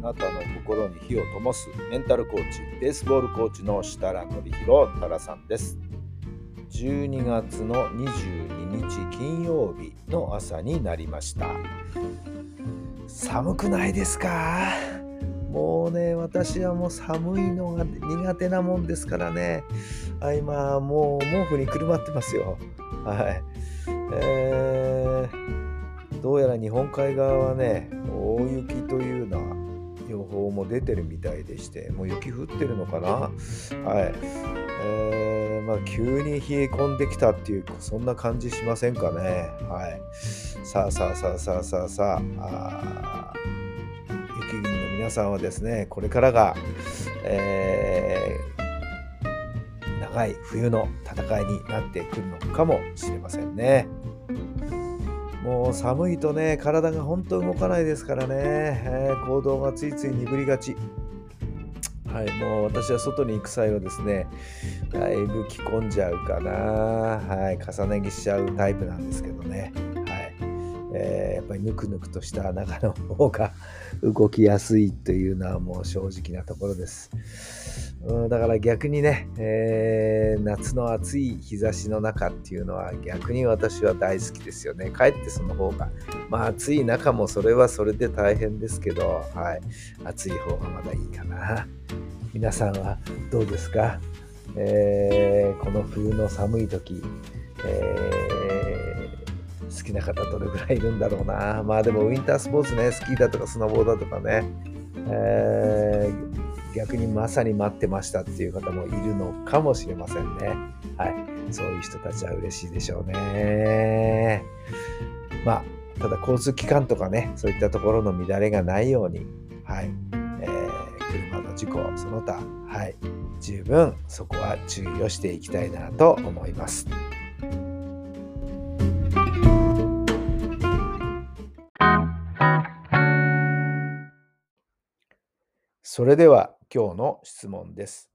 あなたの心に火を灯すメンタルコーチ、ベースボールコーチの設楽範弘太良さんです。12月の22日金曜日の朝になりました。寒くないですか？もうね、私はもう寒いのが苦手なもんですからね。あ今もう毛布にくるまってますよ。はい。えーどうやら日本海側はね大雪というような予報も出てるみたいでしてもう雪降ってるのかな？はい、えーまあ、急に冷え込んできたっていうそんな感じしませんかね。はい。さあさあさあさあさあさああ雪国の皆さんはですねこれからが、えー長い冬の戦いになってくるのかもしれませんね。もう寒いとね、体が本当動かないですからね、えー行動がついつい鈍りがち。はい、もう私は外に行く際はですね、だいぶ着込んじゃうかな、はい、重ね着しちゃうタイプなんですけどね、えーやっぱりぬくぬくとした中の方が動きやすいというのはもう正直なところです。うん、だから逆にね、えー夏の暑い日差しの中っていうのは逆に私は大好きですよね。かえってその方が、まあ暑い中もそれはそれで大変ですけど、はい、暑い方がまだいいかな。皆さんはどうですか、えーこの冬の寒い時、えー好きな方どれぐらいいるんだろうな。まあでもウィンタースポーツね、スキーだとかスノボーだとかね、えー逆にまさに待ってましたっていう方もいるのかもしれませんね。はい。そういう人たちは嬉しいでしょうね。まあ、ただ交通機関とかね、そういったところの乱れがないように、はい。えー車の事故、その他、はい。十分そこは注意をしていきたいなと思います。それでは今日の質問です。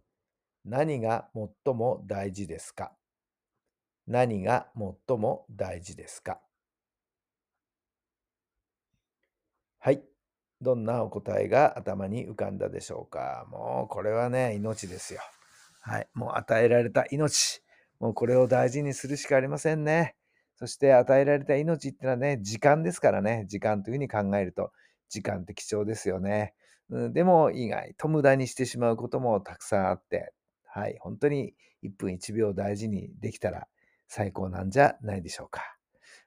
何が最も大事ですか？何が最も大事ですか？はい。どんなお答えが頭に浮かんだでしょうか？もうこれはね、命ですよ。はい。もう与えられた命。もうこれを大事にするしかありませんね。そして与えられた命ってのはね、時間ですからね。時間というふうに考えると、時間って貴重ですよね。でも意外と無駄にしてしまうこともたくさんあって、はい、本当に1分1秒大事にできたら最高なんじゃないでしょうか。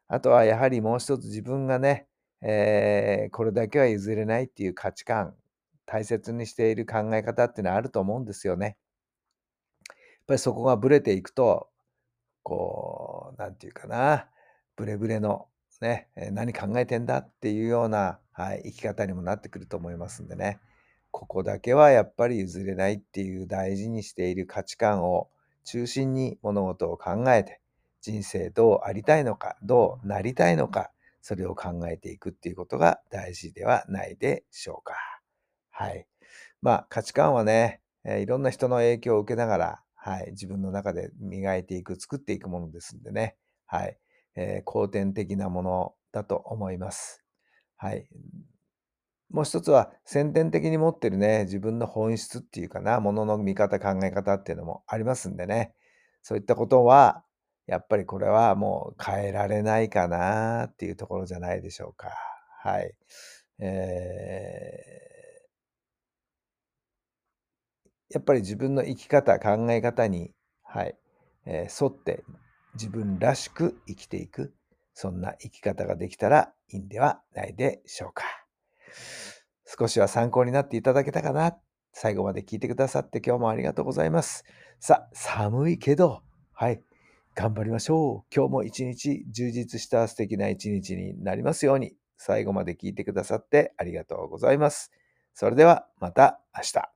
あとはやはりもう一つ自分がね、えーこれだけは譲れないっていう価値観、大切にしている考え方っていうのはあると思うんですよね。やっぱりそこがブレていくと、こう、なんていうかな、ブレブレのね、何考えてんだっていうような、はい、生き方にもなってくると思いますんでね。ここだけはやっぱり譲れないっていう大事にしている価値観を中心に物事を考えて、人生どうありたいのか、どうなりたいのか、それを考えていくっていうことが大事ではないでしょうか。はい。まあ価値観はね、えいろんな人の影響を受けながら、はい、自分の中で磨いていく、作っていくものですんでね。はい。えー後天的なものだと思います。はい。もう一つは先天的に持ってるね、自分の本質っていうかな、ものの見方、考え方っていうのもありますんでね。そういったことは、やっぱりこれはもう変えられないかなっていうところじゃないでしょうか。はい。えーやっぱり自分の生き方、考え方に、はい、えー沿って自分らしく生きていく、そんな生き方ができたらいいんではないでしょうか。少しは参考になっていただけたかな。最後まで聞いてくださって今日もありがとうございます。さ、寒いけど、はい、頑張りましょう。今日も一日充実した素敵な一日になりますように、最後まで聞いてくださってありがとうございます。それではまた明日。